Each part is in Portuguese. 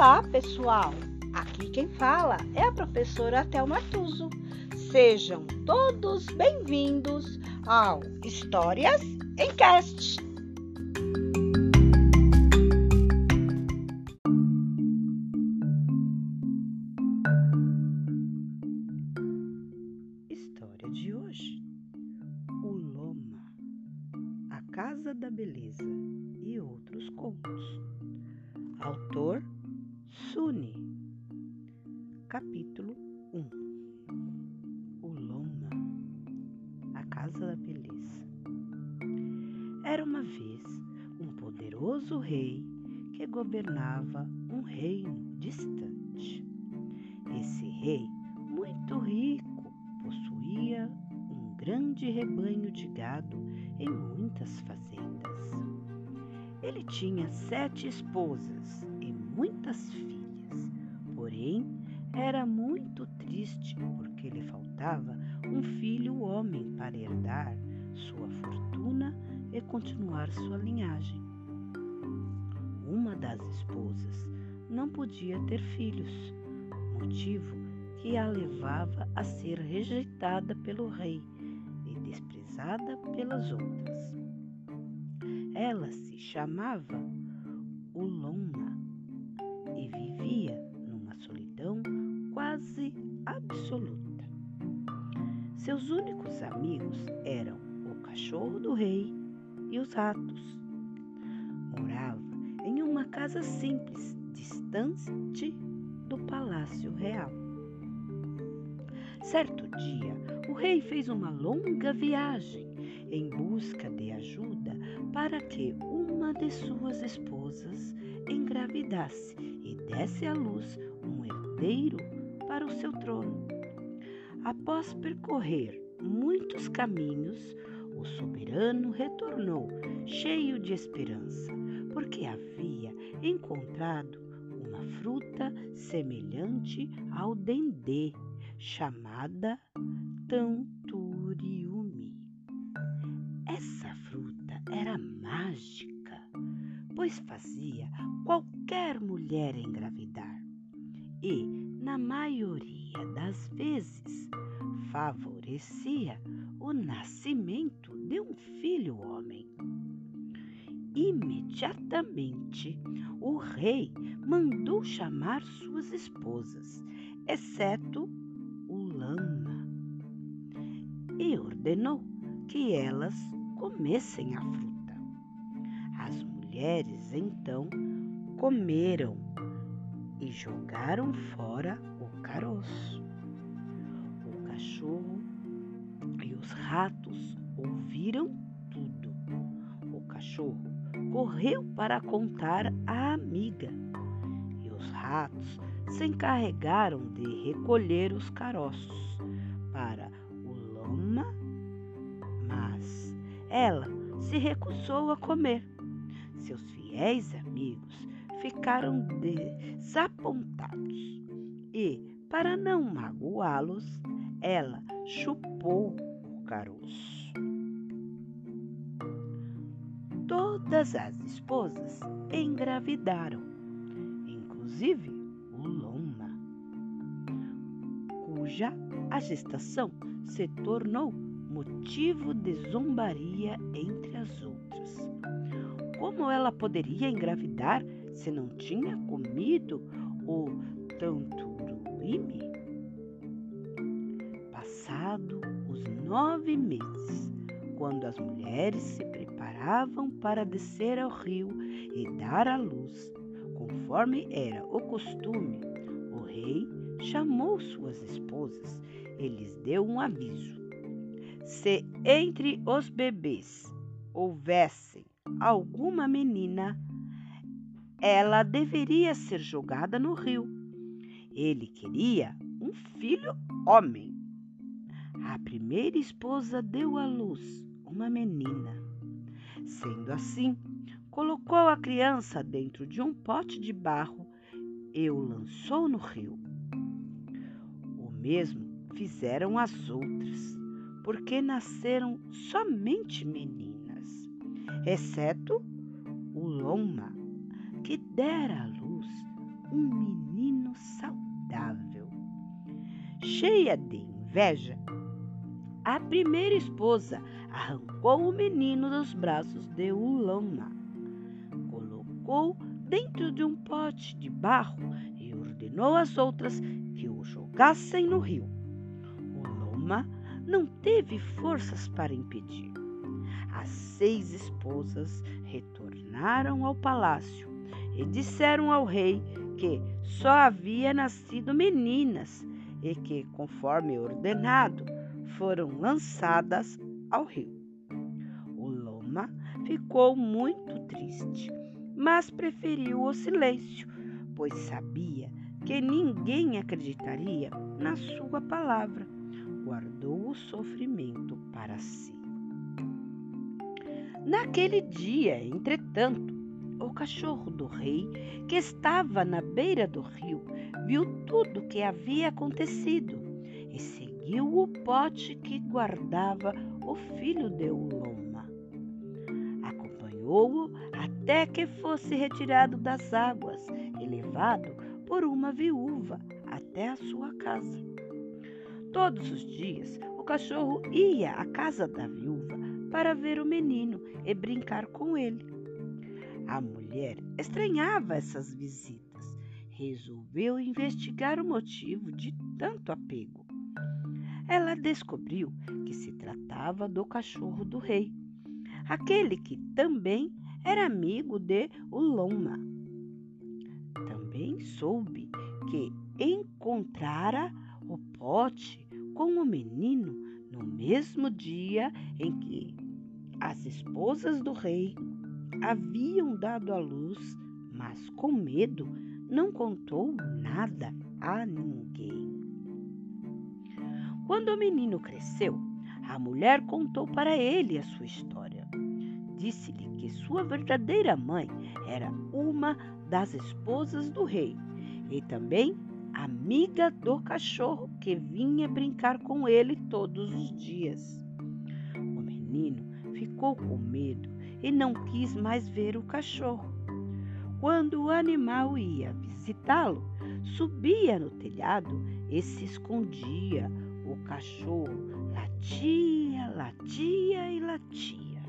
Olá, pessoal! Aqui quem fala é a professora Thelma Tuso. Sejam todos bem-vindos ao Histórias em Cast. História de hoje: O Loma, a Casa da Beleza e outros contos. Autor Suni. Capítulo 1 O Loma A Casa da Beleza Era uma vez um poderoso rei que governava um reino distante. Esse rei, muito rico, possuía um grande rebanho de gado em muitas fazendas. Ele tinha sete esposas e muitas filhas, porém era muito triste porque lhe faltava um filho homem para herdar sua fortuna e continuar sua linhagem. Uma das esposas não podia ter filhos, motivo que a levava a ser rejeitada pelo rei e desprezada pelas outras. Ela se chamava Uloma e vivia numa solidão quase absoluta. Seus únicos amigos eram o cachorro do rei e os ratos. Morava em uma casa simples, distante do palácio real. Certo dia, o rei fez uma longa viagem em busca de ajuda para que uma de suas esposas engravidasse e desse à luz um herdeiro para o seu trono. Após percorrer muitos caminhos, o soberano retornou cheio de esperança, porque havia encontrado uma fruta semelhante ao dendê, chamada tanturiumi. Essa fruta era mágica, pois fazia qualquer mulher engravidar e, na maioria das vezes, favorecia o nascimento de um filho homem. Imediatamente, o rei mandou chamar suas esposas, exceto o lama, e ordenou que elas comessem a fruta. As mulheres então comeram e jogaram fora o caroço. O cachorro e os ratos ouviram tudo. O cachorro correu para contar à amiga e os ratos se encarregaram de recolher os caroços para o lama, mas ela se recusou a comer. Seus fiéis amigos ficaram desapontados e, para não magoá-los, ela chupou o caroço. Todas as esposas engravidaram, inclusive o Loma, cuja a gestação se tornou motivo de zombaria entre as outras. Como ela poderia engravidar se não tinha comido o tanturuime? Passado os nove meses, quando as mulheres se preparavam para descer ao rio e dar à luz, conforme era o costume, o rei chamou suas esposas e lhes deu um aviso. Se entre os bebês houvesse alguma menina, ela deveria ser jogada no rio. Ele queria um filho homem. A primeira esposa deu à luz uma menina. Sendo assim, colocou a criança dentro de um pote de barro e o lançou no rio. O mesmo fizeram as outras, porque nasceram somente meninas, exceto o Loma, que dera à luz um menino saudável. Cheia de inveja, a primeira esposa arrancou o menino dos braços de Uloma, colocou dentro de um pote de barro e ordenou às outras que o jogassem no rio. Uloma não teve forças para impedir. Seis esposas retornaram ao palácio e disseram ao rei que só havia nascido meninas e que, conforme ordenado, foram lançadas ao rio. O Loma ficou muito triste, mas preferiu o silêncio, pois sabia que ninguém acreditaria na sua palavra. Guardou o sofrimento para si. Naquele dia, entretanto, o cachorro do rei, que estava na beira do rio, viu tudo o que havia acontecido e seguiu o pote que guardava o filho de Uloma. Acompanhou-o até que fosse retirado das águas e levado por uma viúva até a sua casa. Todos os dias o cachorro ia à casa da viúva para ver o menino e brincar com ele. A mulher estranhava essas visitas. Resolveu investigar o motivo de tanto apego ela descobriu que se tratava do cachorro do rei, aquele que também era amigo de Uloma. Também soube que encontrara o pote com o menino no mesmo dia em que as esposas do rei haviam dado à luz, mas com medo não contou nada a ninguém. Quando o menino cresceu, a mulher contou para ele a sua história. Disse-lhe que sua verdadeira mãe era uma das esposas do rei e também amiga do cachorro que vinha brincar com ele todos os dias. O menino ficou com medo e não quis mais ver o cachorro. Quando o animal ia visitá-lo, subia no telhado e se escondia o cachorro latia, latia e latia.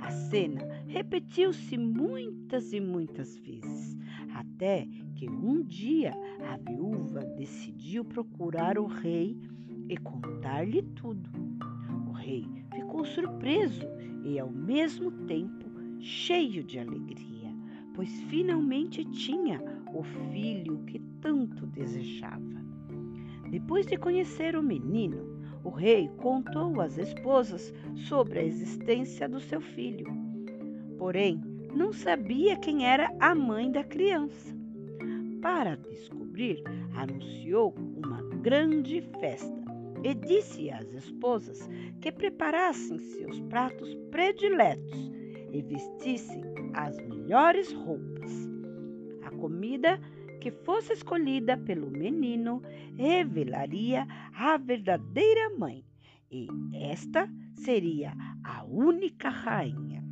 A cena repetiu-se muitas e muitas vezes, até que um dia a viúva decidiu procurar o rei e contar-lhe tudo. O rei ficou surpreso e, ao mesmo tempo, cheio de alegria, pois finalmente tinha o filho que tanto desejava. Depois de conhecer o menino, o rei contou às esposas sobre a existência do seu filho. Porém, não sabia quem era a mãe da criança. Para descobrir, anunciou uma grande festa e disse às esposas que preparassem seus pratos prediletos e vestissem as melhores roupas. A comida que fosse escolhida pelo menino revelaria a verdadeira mãe, e esta seria a única rainha.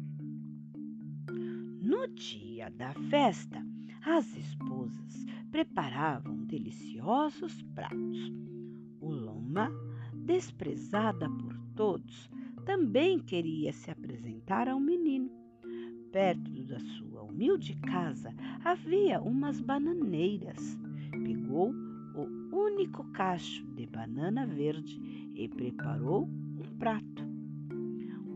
No dia da festa, as esposas preparavam deliciosos pratos. O Loma, desprezada por todos, também queria se apresentar ao menino. Perto da sua humilde casa havia umas bananeiras. Pegou o único cacho de banana verde e preparou um prato.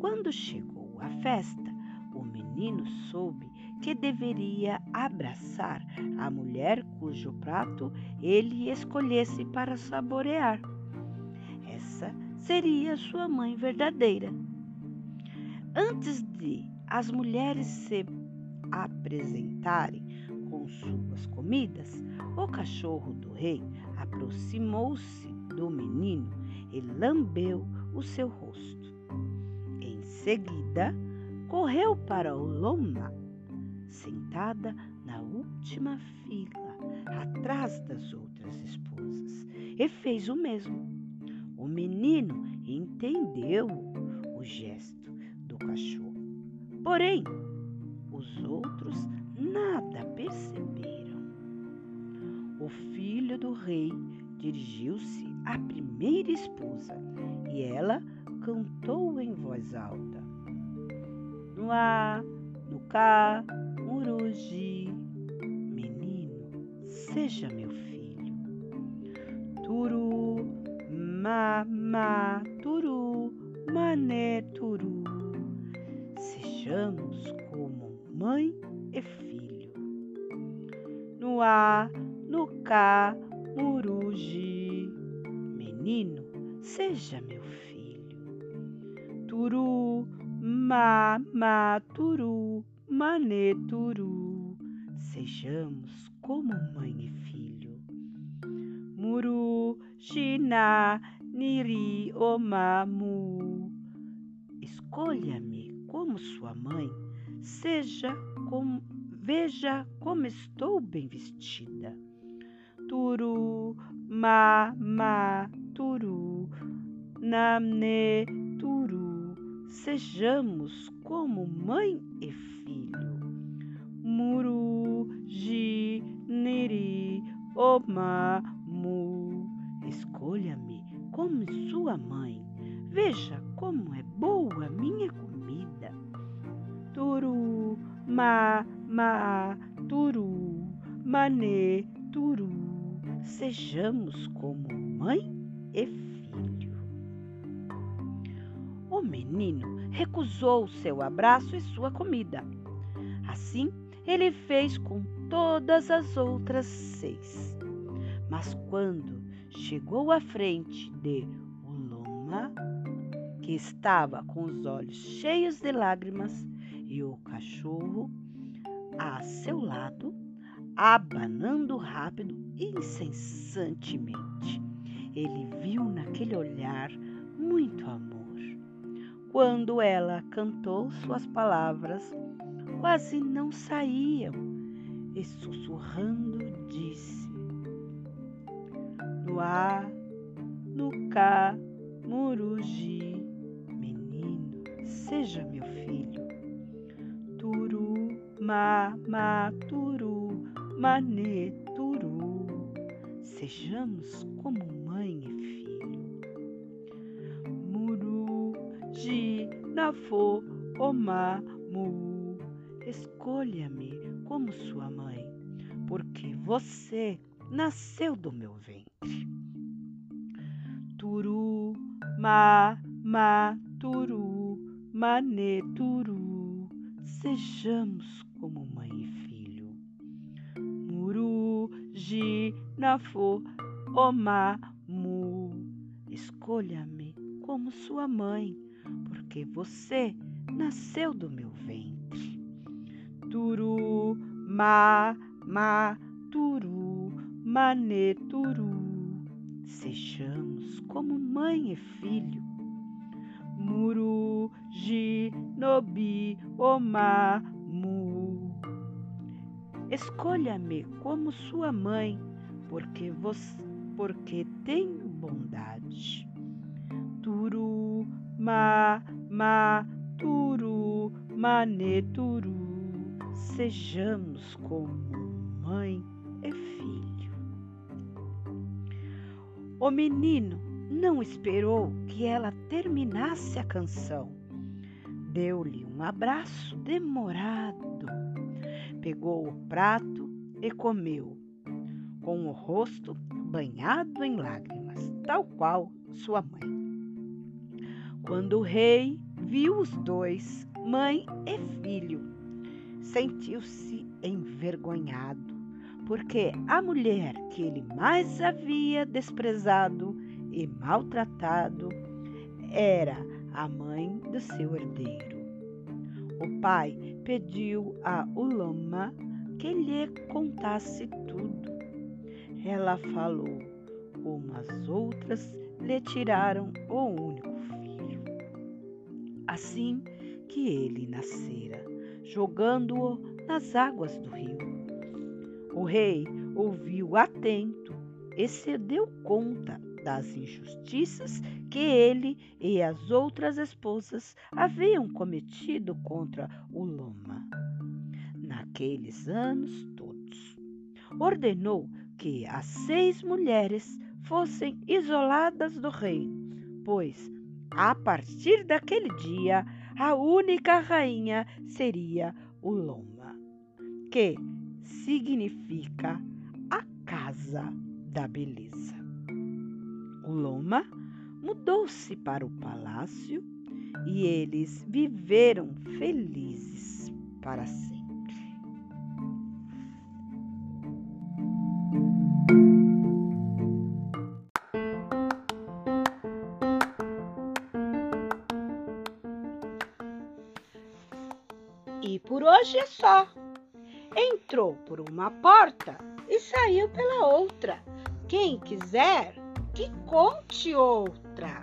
Quando chegou a festa, o menino soube que deveria abraçar a mulher cujo prato ele escolhesse para saborear. Seria sua mãe verdadeira. Antes de as mulheres se apresentarem com suas comidas, o cachorro do rei aproximou-se do menino e lambeu o seu rosto. Em seguida, correu para o loma, sentada na última fila, atrás das outras esposas, e fez o mesmo. O menino entendeu o gesto do cachorro. Porém, os outros nada perceberam. o filho do rei dirigiu-se à primeira esposa e ela cantou em voz alta. No A, no Cá, Muruji, menino, seja meu ma, ma, turu, mané, turu. Sejamos como mãe e filho. No A, no Cá, Muruji, menino, seja meu filho. Turu, ma, ma, turu, mané, turu. Sejamos como mãe e filho. Muru, Shina, Niri, Omamu. Escolha-me como sua mãe, seja como, veja como estou bem vestida. Turu, ma, ma, turu, namne, turu. Sejamos como mãe e filho. Muru, ji, niri, oma. Escolha-me como sua mãe. Veja como é boa minha comida. Turu, ma, ma, turu, mané, turu. Sejamos como mãe e filho. O menino recusou seu abraço e sua comida. Assim, ele fez com todas as outras seis. Mas quando chegou à frente de Uloma, que estava com os olhos cheios de lágrimas, e o cachorro a seu lado, abanando rápido e incessantemente. Ele viu naquele olhar muito amor. Quando ela cantou, suas palavras quase não saíam, e sussurrando disse: No A, no Cá, Muruji, menino, seja meu filho. Turu, ma, ma, turu, mané, turu. Sejamos como mãe e filho. Muru, ji, nafo, oma, mu. Escolha-me como sua mãe, porque você nasceu do meu ventre. Turu, ma, ma, turu, mané, turu. Sejamos como mãe e filho. Muru, ji, nafo, oma, mu. Escolha-me como sua mãe, porque você nasceu do meu ventre. Turu, ma, ma, turu, mané, turu. Sejamos como mãe e filho. Muru, ji, nobi, oma, mu. Escolha-me como sua mãe, porque você, porque tenho bondade. Turu, ma, ma, turu, mané, turu. Sejamos como mãe e filho. O menino não esperou que ela terminasse a canção. Deu-lhe um abraço demorado, pegou o prato e comeu, com o rosto banhado em lágrimas, tal qual sua mãe. Quando o rei viu os dois, mãe e filho, sentiu-se envergonhado, porque a mulher que ele mais havia desprezado e maltratado era a mãe do seu herdeiro. O pai pediu a Ulama que lhe contasse tudo. Ela falou, umas outras lhe tiraram o único filho. Assim que ele nascera, jogando-o nas águas do rio. O rei ouviu atento e se deu conta das injustiças que ele e as outras esposas haviam cometido contra o Loma naqueles anos todos. Ordenou que as seis mulheres fossem isoladas do reino, pois a partir daquele dia a única rainha seria o Loma, que significa a casa da beleza. O Loma mudou-se para o palácio e eles viveram felizes para sempre. E por hoje é só. Entrou por uma porta e saiu pela outra. Quem quiser, que conte outra.